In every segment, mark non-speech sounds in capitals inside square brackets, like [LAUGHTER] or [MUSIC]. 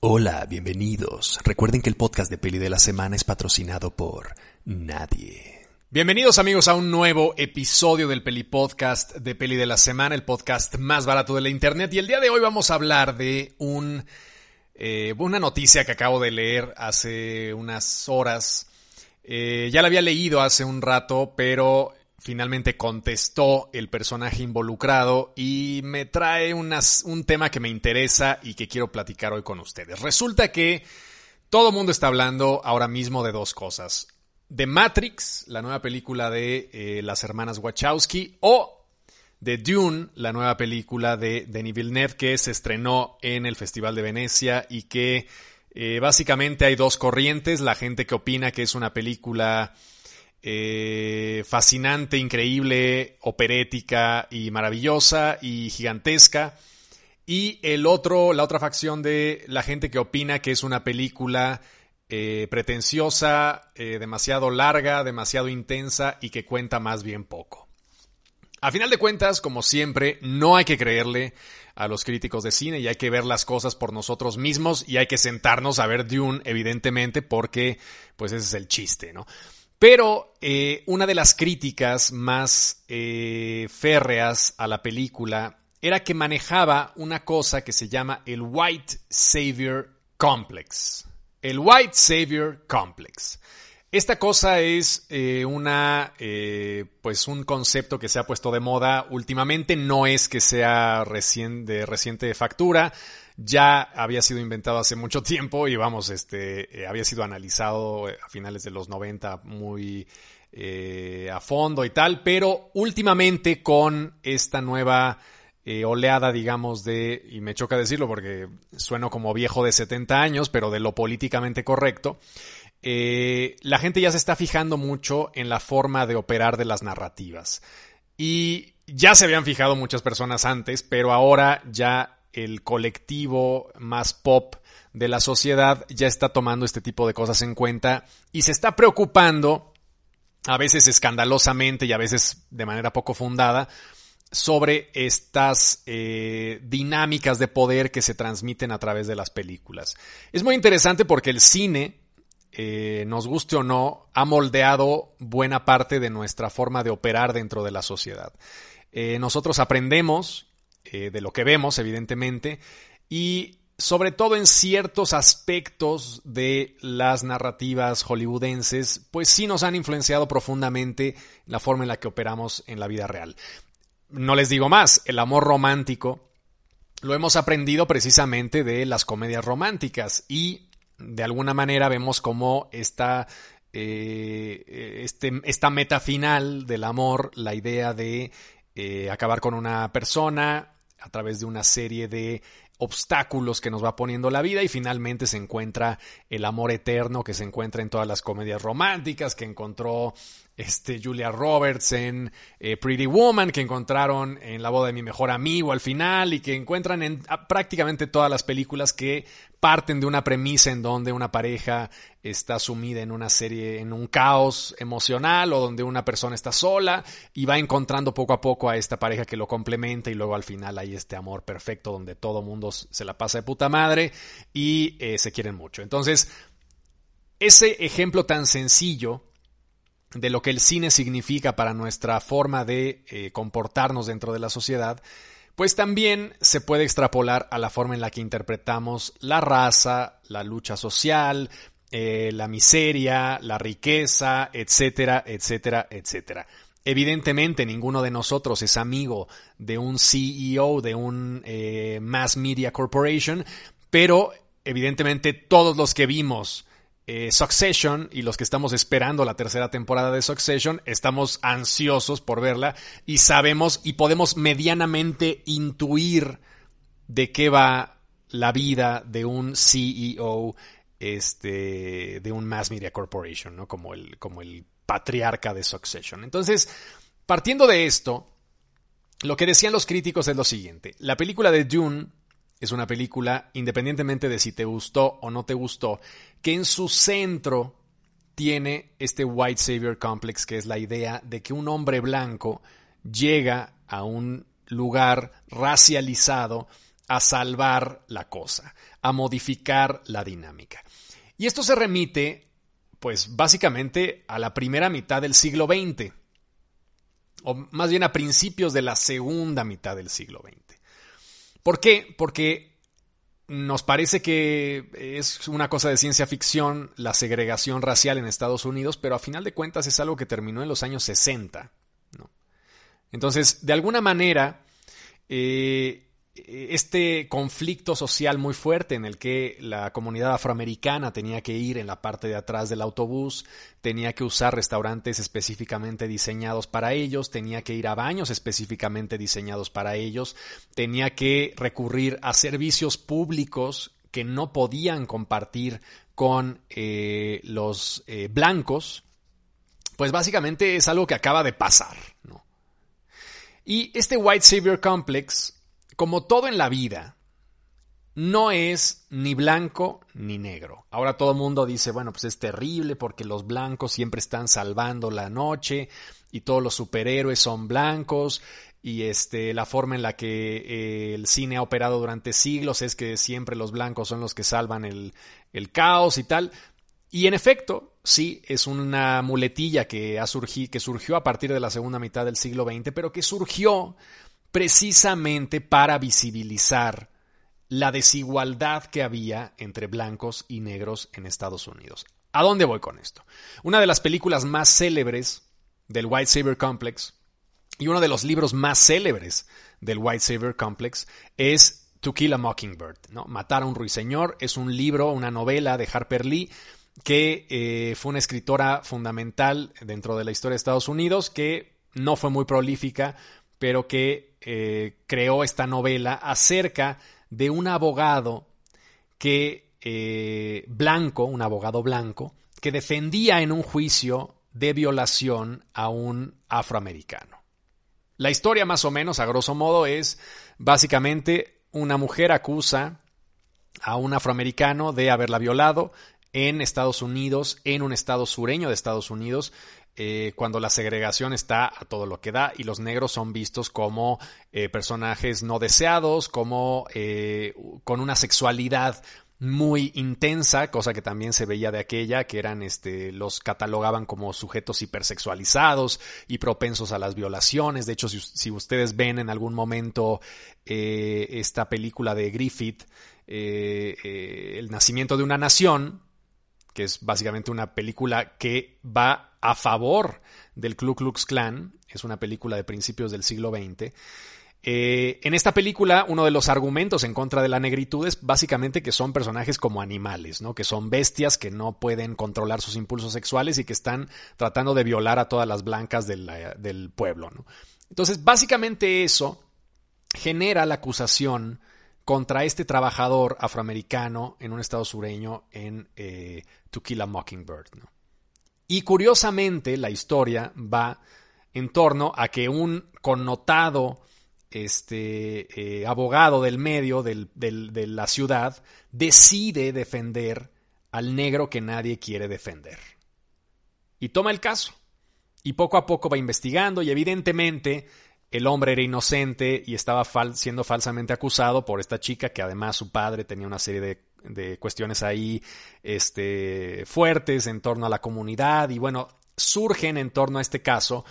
Hola, bienvenidos. Recuerden que el podcast de Peli de la Semana es patrocinado por nadie. Bienvenidos amigos a un nuevo episodio del Peli Podcast de Peli de la Semana, el podcast más barato de la internet. Y el día de hoy vamos a hablar de un, eh, una noticia que acabo de leer hace unas horas. Eh, ya la había leído hace un rato, pero finalmente contestó el personaje involucrado y me trae un tema que me interesa y que quiero platicar hoy con ustedes. Resulta que todo el mundo está hablando ahora mismo de dos cosas. De Matrix, la nueva película de eh, las hermanas Wachowski, o de Dune, la nueva película de Denis Villeneuve que se estrenó en el Festival de Venecia y que eh, básicamente hay dos corrientes, la gente que opina que es una película eh, fascinante, increíble, operética y maravillosa y gigantesca. Y el otro, la otra facción de la gente que opina que es una película eh, pretenciosa, eh, demasiado larga, demasiado intensa y que cuenta más bien poco. A final de cuentas, como siempre, no hay que creerle a los críticos de cine y hay que ver las cosas por nosotros mismos y hay que sentarnos a ver Dune, evidentemente, porque pues ese es el chiste, ¿no? Pero eh, una de las críticas más eh, férreas a la película era que manejaba una cosa que se llama el White Savior Complex. El White Savior Complex. Esta cosa es eh, una, pues un concepto que se ha puesto de moda últimamente. No es que sea recién, de reciente factura ya había sido inventado hace mucho tiempo y vamos, este, eh, había sido analizado a finales de los 90 muy eh, a fondo y tal, pero últimamente con esta nueva eh, oleada, digamos, de, y me choca decirlo porque sueno como viejo de 70 años, pero de lo políticamente correcto, la gente ya se está fijando mucho en la forma de operar de las narrativas. Y ya se habían fijado muchas personas antes, pero ahora ya el colectivo más pop de la sociedad ya está tomando este tipo de cosas en cuenta y se está preocupando, a veces escandalosamente y a veces de manera poco fundada, sobre estas eh, dinámicas de poder que se transmiten a través de las películas. Es muy interesante porque el cine, eh, nos guste o no, ha moldeado buena parte de nuestra forma de operar dentro de la sociedad. Eh, nosotros aprendemos eh, de lo que vemos, evidentemente, y sobre todo en ciertos aspectos de las narrativas hollywoodenses, pues sí nos han influenciado profundamente la forma en la que operamos en la vida real. No les digo más, el amor romántico lo hemos aprendido precisamente de las comedias románticas y de alguna manera vemos cómo esta, eh, este, esta meta final del amor, la idea de eh, acabar con una persona, a través de una serie de obstáculos que nos va poniendo la vida y finalmente se encuentra el amor eterno que se encuentra en todas las comedias románticas que encontró este, Julia Roberts en eh, Pretty Woman, que encontraron en La boda de mi mejor amigo al final y que encuentran en prácticamente todas las películas que parten de una premisa en donde una pareja está sumida en una serie, en un caos emocional o donde una persona está sola y va encontrando poco a poco a esta pareja que lo complementa y luego al final hay este amor perfecto donde todo mundo se la pasa de puta madre y eh, se quieren mucho. Entonces, ese ejemplo tan sencillo de lo que el cine significa para nuestra forma de eh, comportarnos dentro de la sociedad, pues también se puede extrapolar a la forma en la que interpretamos la raza, la lucha social, eh, la miseria, la riqueza, etcétera, etcétera, etcétera. Evidentemente ninguno de nosotros es amigo de un CEO de un eh, Mass Media Corporation, pero evidentemente todos los que vimos eh, Succession y los que estamos esperando la tercera temporada de Succession, estamos ansiosos por verla y sabemos y podemos medianamente intuir de qué va la vida de un CEO este, de un Mass Media Corporation, ¿no? Como el, como el patriarca de Succession. Entonces, partiendo de esto, lo que decían los críticos es lo siguiente. La película de Dune es una película, independientemente de si te gustó o no te gustó, que en su centro tiene este White Savior Complex, que es la idea de que un hombre blanco llega a un lugar racializado a salvar la cosa, a modificar la dinámica. Y esto se remite, pues básicamente a la primera mitad del siglo XX, o más bien a principios de la segunda mitad del siglo XX. ¿Por qué? Porque nos parece que es una cosa de ciencia ficción la segregación racial en Estados Unidos, pero a final de cuentas es algo que terminó en los años 60. Entonces, de alguna manera, eh, este conflicto social muy fuerte en el que la comunidad afroamericana tenía que ir en la parte de atrás del autobús, tenía que usar restaurantes específicamente diseñados para ellos, tenía que ir a baños específicamente diseñados para ellos, tenía que recurrir a servicios públicos que no podían compartir con eh, los eh, blancos, pues básicamente es algo que acaba de pasar. Y este White Savior Complex como todo en la vida, no es ni blanco ni negro. Ahora todo el mundo dice, bueno, pues es terrible porque los blancos siempre están salvando la noche y todos los superhéroes son blancos y este, la forma en la que eh, el cine ha operado durante siglos es que siempre los blancos son los que salvan el, caos y tal. Y en efecto, sí, es una muletilla que, ha que surgió a partir de la segunda mitad del siglo XX, pero que surgió precisamente para visibilizar la desigualdad que había entre blancos y negros en Estados Unidos. ¿A dónde voy con esto? Una de las películas más célebres del White Savior Complex y uno de los libros más célebres del White Savior Complex es To Kill a Mockingbird, ¿no? Matar a un ruiseñor es un libro, una novela de Harper Lee que eh, fue una escritora fundamental dentro de la historia de Estados Unidos que no fue muy prolífica, pero que eh, creó esta novela acerca de un abogado que eh, blanco, un abogado blanco, que defendía en un juicio de violación a un afroamericano. La historia más o menos, a grosso modo, es básicamente una mujer acusa a un afroamericano de haberla violado en Estados Unidos, en un estado sureño de Estados Unidos, eh, cuando la segregación está a todo lo que da y los negros son vistos como eh, personajes no deseados, como eh, con una sexualidad muy intensa, cosa que también se veía de aquella, que eran, este, los catalogaban como sujetos hipersexualizados y propensos a las violaciones. De hecho, si, ustedes ven en algún momento esta película de Griffith, El nacimiento de una nación, que es básicamente una película que va a favor del Ku Klux Klan, es una película de principios del siglo XX. Eh, en esta película, uno de los argumentos en contra de la negritud es básicamente que son personajes como animales, ¿no? que son bestias que no pueden controlar sus impulsos sexuales y que están tratando de violar a todas las blancas del pueblo. Entonces, básicamente eso genera la acusación contra este trabajador afroamericano en un estado sureño en eh, To Kill a Mockingbird. Y curiosamente la historia va en torno a que un connotado este, eh, abogado del medio de la ciudad decide defender al negro que nadie quiere defender. Y toma el caso. Y poco a poco va investigando y evidentemente el hombre era inocente y estaba siendo falsamente acusado por esta chica que además su padre tenía una serie de, de, cuestiones ahí este, fuertes en torno a la comunidad y bueno, surgen en torno a este caso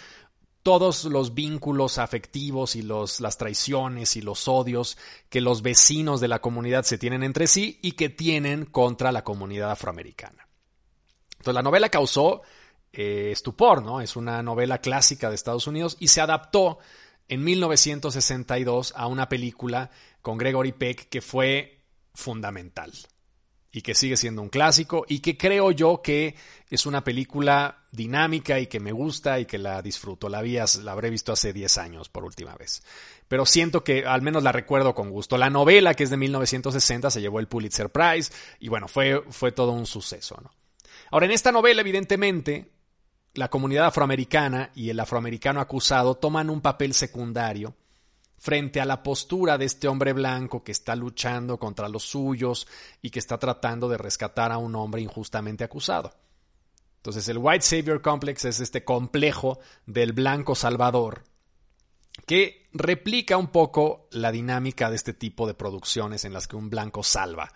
todos los vínculos afectivos y los, las traiciones y los odios que los vecinos de la comunidad se tienen entre sí y que tienen contra la comunidad afroamericana. Entonces la novela causó eh, estupor, ¿no? Es una novela clásica de Estados Unidos y se adaptó en 1962 a una película con Gregory Peck que fue fundamental y que sigue siendo un clásico y que creo yo que es una película dinámica y que me gusta y que la disfruto. La, la habré visto hace 10 años por última vez. Pero siento que al menos la recuerdo con gusto. La novela, que es de 1960, se llevó el Pulitzer Prize y bueno, fue, fue todo un suceso. ¿no? Ahora, en esta novela, evidentemente, la comunidad afroamericana y el afroamericano acusado toman un papel secundario frente a la postura de este hombre blanco que está luchando contra los suyos y que está tratando de rescatar a un hombre injustamente acusado. Entonces el White Savior Complex es este complejo del blanco salvador que replica un poco la dinámica de este tipo de producciones en las que un blanco salva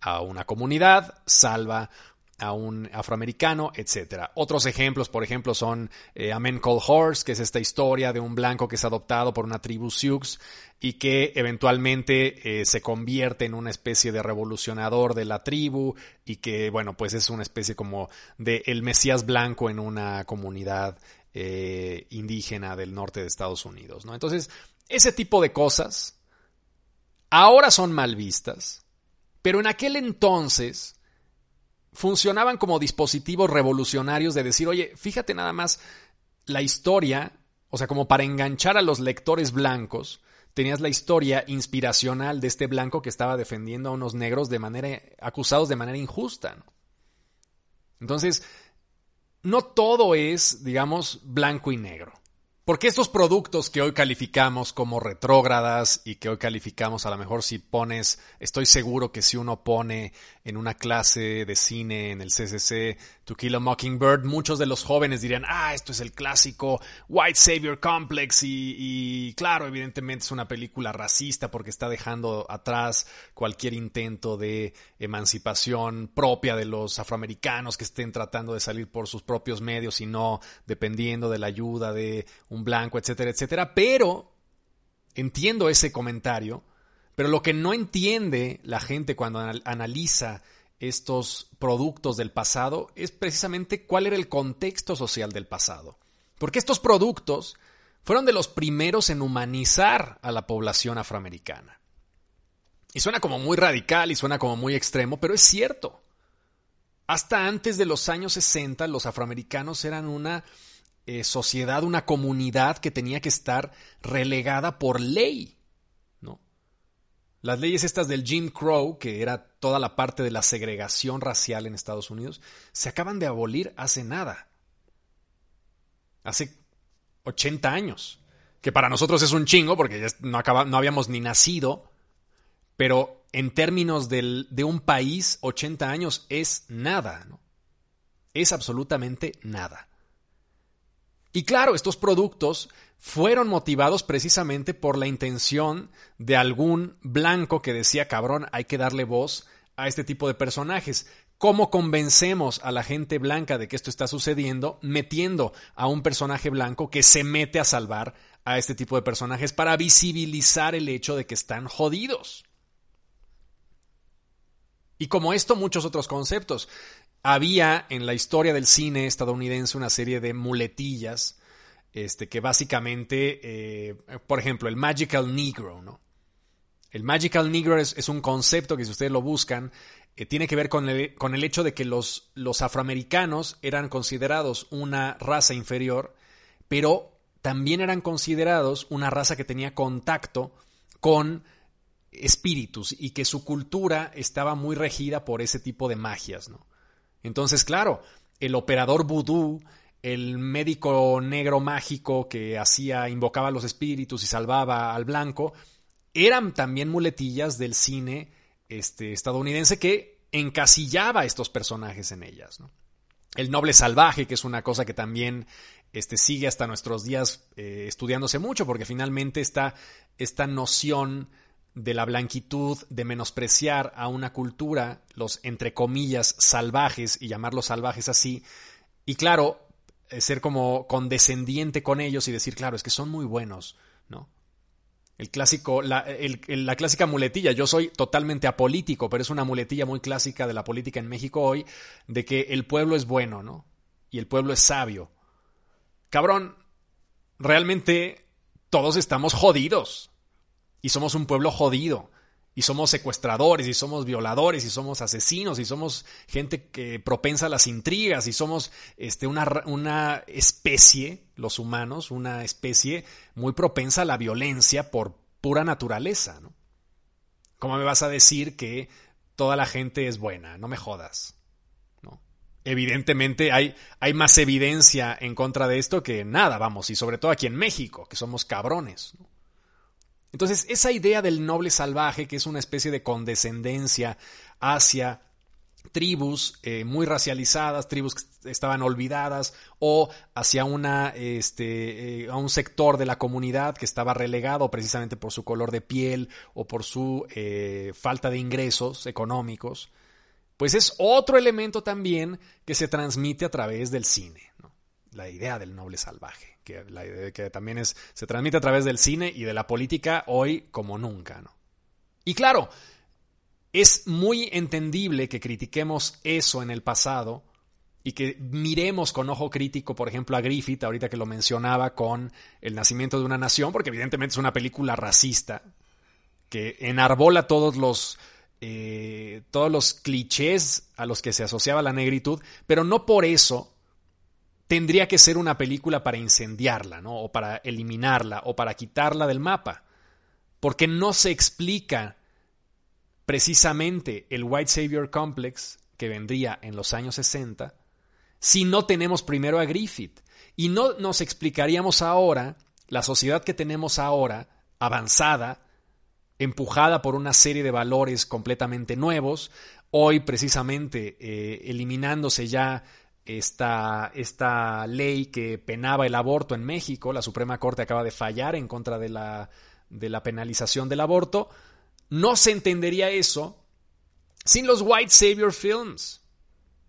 a una comunidad, salva a un afroamericano, etc. Otros ejemplos, por ejemplo, son eh, A Man Called Horse, que es esta historia de un blanco que es adoptado por una tribu Sioux y que eventualmente eh, se convierte en una especie de revolucionador de la tribu y que, bueno, pues es una especie como de el Mesías blanco en una comunidad eh, indígena del norte de Estados Unidos, ¿no? Entonces, ese tipo de cosas ahora son mal vistas, pero en aquel entonces funcionaban como dispositivos revolucionarios de decir, oye, fíjate nada más la historia, o sea, como para enganchar a los lectores blancos, tenías la historia inspiracional de este blanco que estaba defendiendo a unos negros de manera acusados de manera injusta. Entonces, no todo es, digamos, blanco y negro. Porque estos productos que hoy calificamos como retrógradas y que hoy calificamos a lo mejor si pones, estoy seguro que si uno pone en una clase de cine en el CCC To Kill a Mockingbird, muchos de los jóvenes dirían, ah, esto es el clásico White Savior Complex y, y claro, evidentemente es una película racista porque está dejando atrás cualquier intento de emancipación propia de los afroamericanos que estén tratando de salir por sus propios medios y no dependiendo de la ayuda de un blanco, etcétera, etcétera. Pero entiendo ese comentario, pero lo que no entiende la gente cuando analiza estos productos del pasado es precisamente cuál era el contexto social del pasado. Porque estos productos fueron de los primeros en humanizar a la población afroamericana. Y suena como muy radical y suena como muy extremo, pero es cierto. Hasta antes de los años 60 los afroamericanos eran una eh, sociedad, una comunidad que tenía que estar relegada por ley. Las leyes estas del Jim Crow, que era toda la parte de la segregación racial en Estados Unidos, se acaban de abolir hace nada. Hace 80 años. Que para nosotros es un chingo porque ya no, no habíamos ni nacido. Pero en términos de un país, 80 años es nada. ¿no? Es absolutamente nada. Y claro, estos productos fueron motivados precisamente por la intención de algún blanco que decía, cabrón, hay que darle voz a este tipo de personajes. ¿Cómo convencemos a la gente blanca de que esto está sucediendo metiendo a un personaje blanco que se mete a salvar a este tipo de personajes para visibilizar el hecho de que están jodidos? Y como esto, muchos otros conceptos había en la historia del cine estadounidense una serie de muletillas, este, que básicamente, eh, por ejemplo, el Magical Negro, ¿no? El Magical Negro es, un concepto que si ustedes lo buscan, eh, tiene que ver con el, con el, hecho de que los, los afroamericanos eran considerados una raza inferior, pero también eran considerados una raza que tenía contacto con espíritus y que su cultura estaba muy regida por ese tipo de magias, ¿no? Entonces, claro, el operador vudú, el médico negro mágico que hacía, invocaba a los espíritus y salvaba al blanco, eran también muletillas del cine este, estadounidense que encasillaba a estos personajes en ellas. El noble salvaje, que es una cosa que también este, sigue hasta nuestros días eh, estudiándose mucho, porque finalmente está esta noción de la blanquitud, de menospreciar a una cultura, los entre comillas salvajes, y llamarlos salvajes así, y claro, eh, ser como condescendiente con ellos y decir, claro, es que son muy buenos, ¿no? El clásico, la, la clásica muletilla, yo soy totalmente apolítico, pero es una muletilla muy clásica de la política en México hoy, de que el pueblo es bueno, ¿no? Y el pueblo es sabio. Cabrón, realmente todos estamos jodidos y somos un pueblo jodido. Y somos secuestradores, y somos violadores, y somos asesinos, y somos gente que propensa a las intrigas, y somos este, una, una especie, los humanos, una especie muy propensa a la violencia por pura naturaleza. ¿no? ¿Cómo me vas a decir que toda la gente es buena? No me jodas. Evidentemente hay, hay más evidencia en contra de esto que nada, vamos, y sobre todo aquí en México, que somos cabrones. ¿no? Entonces, esa idea del noble salvaje, que es una especie de condescendencia hacia tribus eh, muy racializadas, tribus que estaban olvidadas, o hacia una, este, eh, a un sector de la comunidad que estaba relegado precisamente por su color de piel o por su eh, falta de ingresos económicos, pues es otro elemento también que se transmite a través del cine. La idea del noble salvaje, que, también es, se transmite a través del cine y de la política hoy como nunca. ¿no? Y claro, es muy entendible que critiquemos eso en el pasado y que miremos con ojo crítico, por ejemplo, a Griffith, ahorita que lo mencionaba con El nacimiento de una nación, porque evidentemente es una película racista que enarbola todos los, eh, todos los clichés a los que se asociaba la negritud, pero no por eso tendría que ser una película para incendiarla, ¿no? O para eliminarla, o para quitarla del mapa, porque no se explica precisamente el White Savior Complex que vendría en los años 60 si no tenemos primero a Griffith. Y no nos explicaríamos ahora la sociedad que tenemos ahora, avanzada, empujada por una serie de valores completamente nuevos, hoy precisamente eh, eliminándose ya esta, ley que penaba el aborto en México, la Suprema Corte acaba de fallar en contra de la, de la penalización del aborto, no se entendería eso sin los White Savior Films.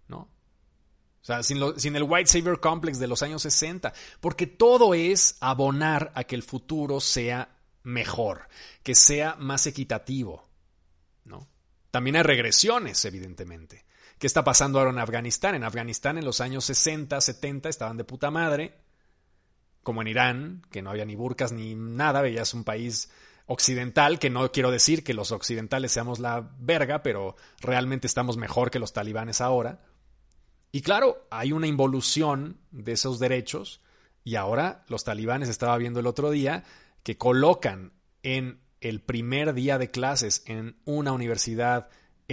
¿No? O sea, sin, sin, el White Savior Complex de los años 60. Porque todo es abonar a que el futuro sea mejor, que sea más equitativo. ¿No? También hay regresiones, evidentemente. ¿Qué está pasando ahora en Afganistán? En Afganistán en los años 60, 70 estaban de puta madre, como en Irán, que no había ni burcas ni nada, veías un país occidental, que no quiero decir que los occidentales seamos la verga, pero realmente estamos mejor que los talibanes ahora. Y claro, hay una involución de esos derechos y ahora los talibanes, estaba viendo el otro día, que colocan en el primer día de clases en una universidad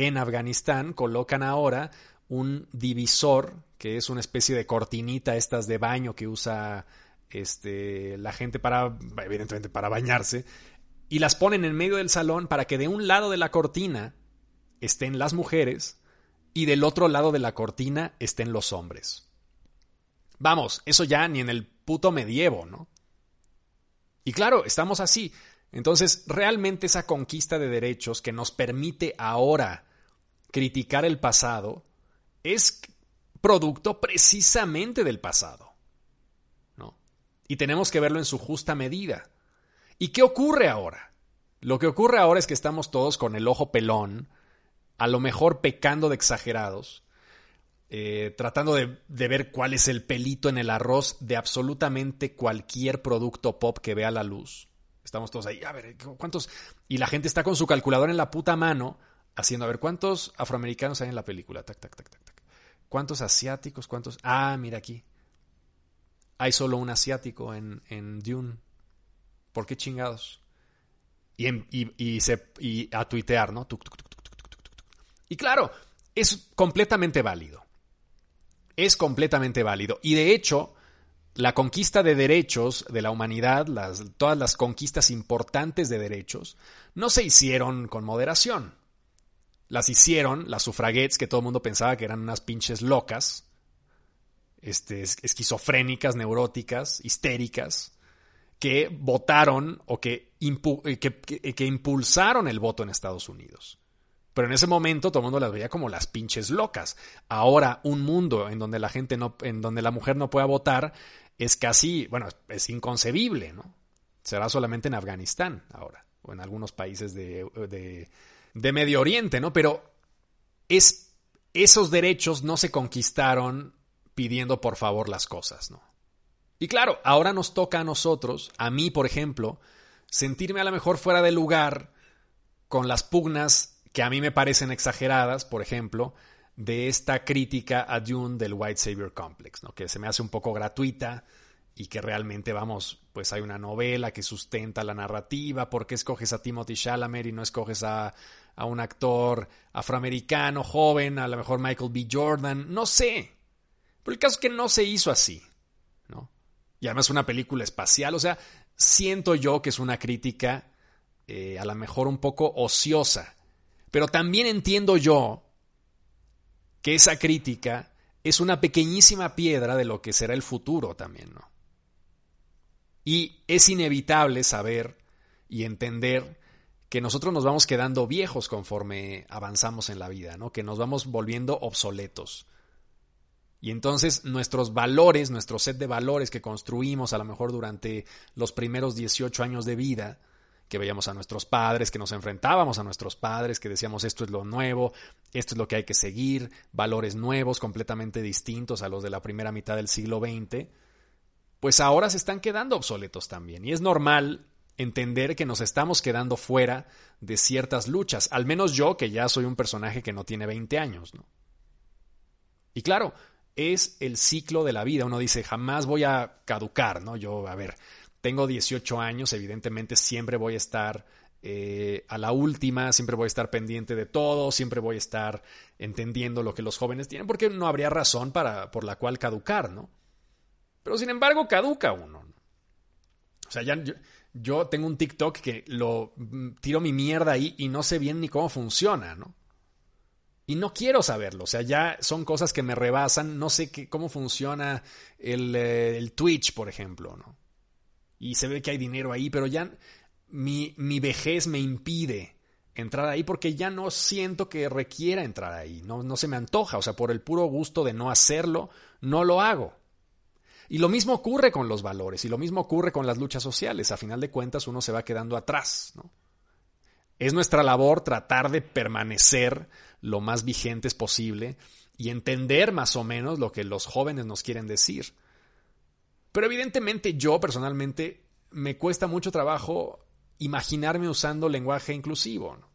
en Afganistán, colocan ahora un divisor, que es una especie de cortinita estas de baño que usa este, la gente para, evidentemente, para bañarse, y las ponen en medio del salón para que de un lado de la cortina estén las mujeres y del otro lado de la cortina estén los hombres. Vamos, eso ya ni en el puto medievo, ¿no? Y claro, estamos así. Entonces, realmente esa conquista de derechos que nos permite ahora criticar el pasado es producto precisamente del pasado. ¿no? Y tenemos que verlo en su justa medida. ¿Y qué ocurre ahora? Lo que ocurre ahora es que estamos todos con el ojo pelón, a lo mejor pecando de exagerados, eh, tratando de, ver cuál es el pelito en el arroz de absolutamente cualquier producto pop que vea la luz. Estamos todos ahí, a ver, ¿cuántos? Y la gente está con su calculadora en la puta mano, haciendo, a ver, ¿cuántos afroamericanos hay en la película? Tac, tac, tac, tac, tac. ¿Cuántos asiáticos? ¿Cuántos? Ah, mira aquí. Hay solo un asiático en, en Dune. ¿Por qué chingados? Y, y, y a tuitear, ¿no? y claro, es completamente válido. Es completamente válido. Y de hecho, la conquista de derechos de la humanidad, todas las conquistas importantes de derechos, no se hicieron con moderación. Las hicieron las sufraguettes que todo el mundo pensaba que eran unas pinches locas, este, esquizofrénicas, neuróticas, histéricas, que votaron o eh, que, que, impulsaron el voto en Estados Unidos. Pero en ese momento todo el mundo las veía como las pinches locas. Ahora, un mundo en donde la gente no, en donde la mujer no pueda votar, es casi, bueno, es inconcebible, ¿no? Será solamente en Afganistán ahora, o en algunos países de, de Medio Oriente, ¿no? Pero es, esos derechos no se conquistaron pidiendo por favor las cosas, ¿no? Y claro, ahora nos toca a nosotros, a mí por ejemplo, sentirme a lo mejor fuera de lugar con las pugnas que a mí me parecen exageradas, por ejemplo, de esta crítica a Dune del White Savior Complex, ¿no? que se me hace un poco gratuita y que realmente, vamos, pues hay una novela que sustenta la narrativa, ¿por qué escoges a Timothy Chalamet y no escoges a, a un actor afroamericano, joven, a lo mejor Michael B. Jordan? No sé. Pero el caso es que no se hizo así, ¿no? y además una película espacial. O sea, siento yo que es una crítica eh, a lo mejor un poco ociosa. Pero también entiendo yo que esa crítica es una pequeñísima piedra de lo que será el futuro también, ¿no? Y es inevitable saber y entender que nosotros nos vamos quedando viejos conforme avanzamos en la vida, ¿no? Que nos vamos volviendo obsoletos. Y entonces nuestros valores, nuestro set de valores que construimos a lo mejor durante los primeros 18 años de vida, que veíamos a nuestros padres, que nos enfrentábamos a nuestros padres, que decíamos esto es lo nuevo, esto es lo que hay que seguir, valores nuevos, completamente distintos a los de la primera mitad del siglo XX, pues ahora se están quedando obsoletos también. Y es normal entender que nos estamos quedando fuera de ciertas luchas, al menos yo que ya soy un personaje que no tiene 20 años, ¿no? Y claro, es el ciclo de la vida. Uno dice, jamás voy a caducar, ¿no? Yo, a ver, tengo 18 años, evidentemente siempre voy a estar eh, a la última, siempre voy a estar pendiente de todo, siempre voy a estar entendiendo lo que los jóvenes tienen, porque no habría razón para, por la cual caducar, ¿no? Pero sin embargo, caduca uno. ¿no? O sea, ya yo, yo, tengo un TikTok que lo mm, tiro mi mierda ahí y no sé bien ni cómo funciona, ¿no? Y no quiero saberlo, o sea, ya son cosas que me rebasan, no sé qué, cómo funciona el, eh, el, Twitch, por ejemplo, ¿no? Y se ve que hay dinero ahí, pero ya mi, mi vejez me impide entrar ahí porque ya no siento que requiera entrar ahí, no, no se me antoja, o sea, por el puro gusto de no hacerlo, no lo hago. Y lo mismo ocurre con los valores y lo mismo ocurre con las luchas sociales. A final de cuentas uno se va quedando atrás. ¿no? Es nuestra labor tratar de permanecer lo más vigentes posible y entender más o menos lo que los jóvenes nos quieren decir. Pero evidentemente yo personalmente me cuesta mucho trabajo imaginarme usando lenguaje inclusivo. ¿no?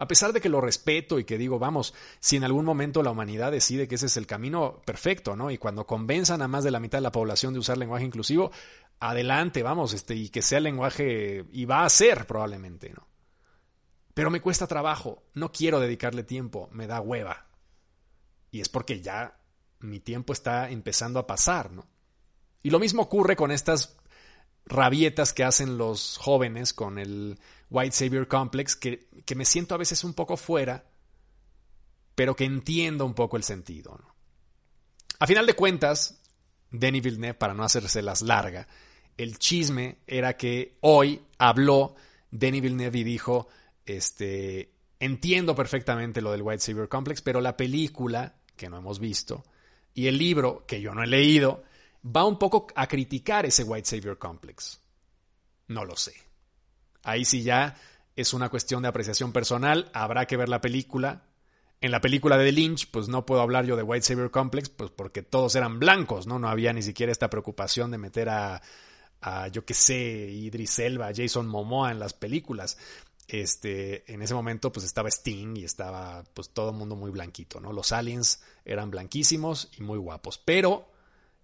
A pesar de que lo respeto y que digo, vamos, si en algún momento la humanidad decide que ese es el camino perfecto, ¿no? Y cuando convenzan a más de la mitad de la población de usar lenguaje inclusivo, adelante, vamos, este, y que sea el lenguaje, y va a ser probablemente, ¿no? Pero me cuesta trabajo, no quiero dedicarle tiempo, me da hueva. Y es porque ya mi tiempo está empezando a pasar, ¿no? Y lo mismo ocurre con estas rabietas que hacen los jóvenes con el White Savior Complex, que, que me siento a veces un poco fuera, pero que entiendo un poco el sentido. A final de cuentas, Denis Villeneuve, para no hacérselas larga, el chisme era que hoy habló Denis Villeneuve y dijo, este, entiendo perfectamente lo del White Savior Complex, pero la película, que no hemos visto, y el libro, que yo no he leído, va un poco a criticar ese White Savior Complex. No lo sé. Ahí sí ya es una cuestión de apreciación personal, habrá que ver la película. En la película de Lynch, pues no puedo hablar yo de White Savior Complex, pues porque todos eran blancos, ¿no? No había ni siquiera esta preocupación de meter a, a yo qué sé, Idris Elba, Jason Momoa en las películas este, en ese momento pues estaba Sting y estaba pues todo el mundo muy blanquito, ¿no? Los aliens eran blanquísimos y muy guapos, pero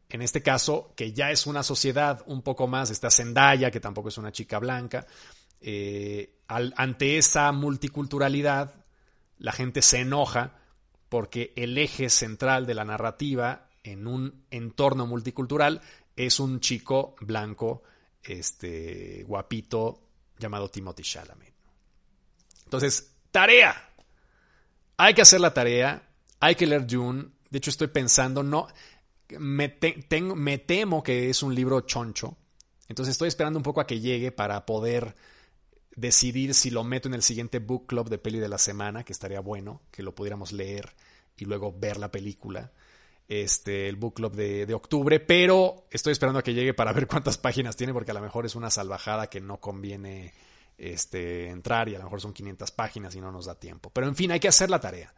en este caso, que ya es una sociedad un poco más, está Zendaya, que tampoco es una chica blanca, eh, ante esa multiculturalidad, la gente se enoja porque el eje central de la narrativa en un entorno multicultural es un chico blanco, este, guapito, llamado Timothy Chalamet. Entonces, tarea. Hay que hacer la tarea, hay que leer June. De hecho, estoy pensando, no, me, tengo, me temo que es un libro choncho. Entonces estoy esperando un poco a que llegue para poder decidir si lo meto en el siguiente book club de peli de la semana, que estaría bueno, que lo pudiéramos leer y luego ver la película. Este, el book club de, de octubre, pero estoy esperando a que llegue para [LAUGHS] ver cuántas páginas tiene, porque a lo mejor es una salvajada que no conviene este, entrar y a lo mejor son 500 páginas y no nos da tiempo. Pero en fin, hay que hacer la tarea.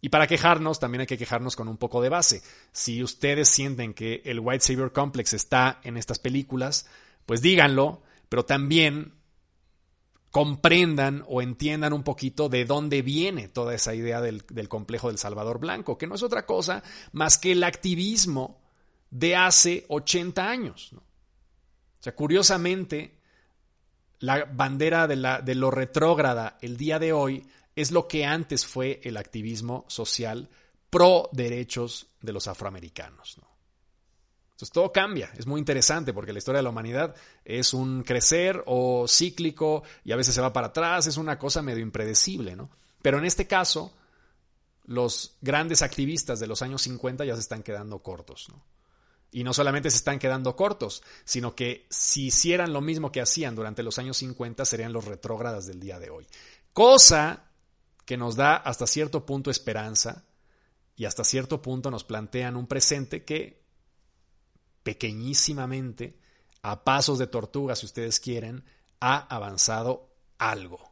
Y para quejarnos, también hay que quejarnos con un poco de base. Si ustedes sienten que el White Savior Complex está en estas películas, pues díganlo, pero también comprendan o entiendan un poquito de dónde viene toda esa idea del, complejo del Salvador Blanco, que no es otra cosa más que el activismo de hace 80 años. O sea, curiosamente, la bandera de lo retrógrada el día de hoy es lo que antes fue el activismo social pro derechos de los afroamericanos. ¿no? Entonces todo cambia, es muy interesante porque la historia de la humanidad es un crecer o cíclico y a veces se va para atrás, es una cosa medio impredecible, ¿no? Pero en este caso, los grandes activistas de los años 50 ya se están quedando cortos. Y no solamente se están quedando cortos, sino que si hicieran lo mismo que hacían durante los años 50 serían los retrógradas del día de hoy. Cosa que nos da hasta cierto punto esperanza y hasta cierto punto nos plantean un presente que pequeñísimamente, a pasos de tortuga si ustedes quieren, ha avanzado algo.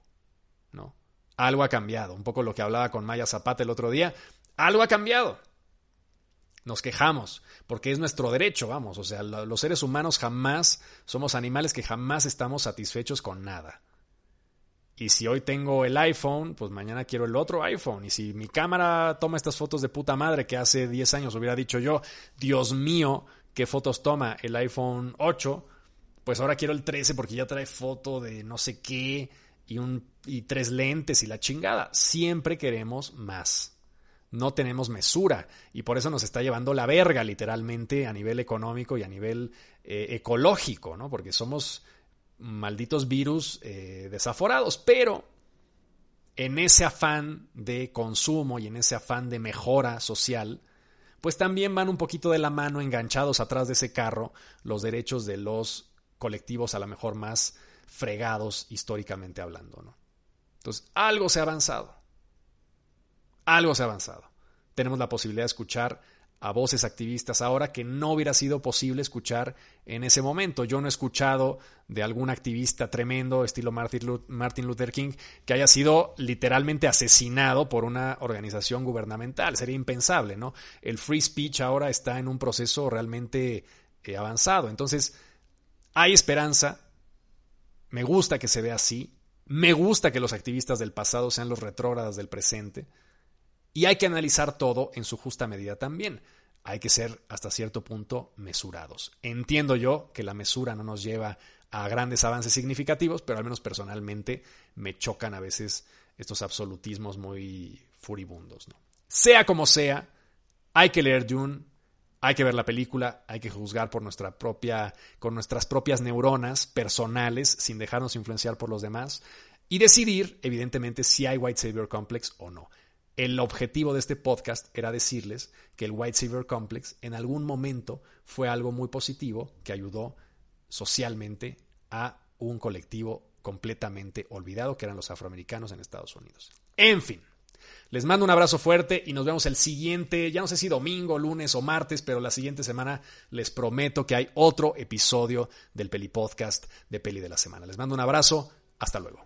¿no? Algo ha cambiado. Un poco lo que hablaba con Maya Zapata el otro día. Algo ha cambiado. Nos quejamos, porque es nuestro derecho, vamos. O sea, los seres humanos jamás somos animales que jamás estamos satisfechos con nada. Y si hoy tengo el iPhone, pues mañana quiero el otro iPhone. Y si mi cámara toma estas fotos de puta madre que hace 10 años hubiera dicho yo, Dios mío, qué fotos toma el iPhone 8, pues ahora quiero el 13 porque ya trae foto de no sé qué y, un, y tres lentes y la chingada. Siempre queremos más. No tenemos mesura y por eso nos está llevando la verga literalmente a nivel económico y a nivel eh, ecológico, ¿no? Porque somos malditos virus eh, desaforados, pero en ese afán de consumo y en ese afán de mejora social, pues también van un poquito de la mano enganchados atrás de ese carro los derechos de los colectivos a lo mejor más fregados históricamente hablando, ¿no? Entonces, algo se ha avanzado. Algo se ha avanzado. Tenemos la posibilidad de escuchar a voces activistas ahora que no hubiera sido posible escuchar en ese momento. Yo no he escuchado de algún activista tremendo, estilo Martin Luther King, que haya sido literalmente asesinado por una organización gubernamental. Sería impensable, ¿no? El free speech ahora está en un proceso realmente eh, avanzado. Entonces, hay esperanza. Me gusta que se vea así. Me gusta que los activistas del pasado sean los retrógradas del presente. Y hay que analizar todo en su justa medida también. Hay que ser hasta cierto punto mesurados. Entiendo yo que la mesura no nos lleva a grandes avances significativos, pero al menos personalmente me chocan a veces estos absolutismos muy furibundos. Sea como sea, hay que leer Dune, hay que ver la película, hay que juzgar por nuestra propia, con nuestras propias neuronas personales, sin dejarnos influenciar por los demás, y decidir, evidentemente, si hay White Savior Complex o no. El objetivo de este podcast era decirles que el White Savior Complex en algún momento fue algo muy positivo que ayudó socialmente a un colectivo completamente olvidado, que eran los afroamericanos en Estados Unidos. En fin, les mando un abrazo fuerte y nos vemos el siguiente, ya no sé si domingo, lunes o martes, pero la siguiente semana les prometo que hay otro episodio del Peli Podcast de Peli de la Semana. Les mando un abrazo, hasta luego.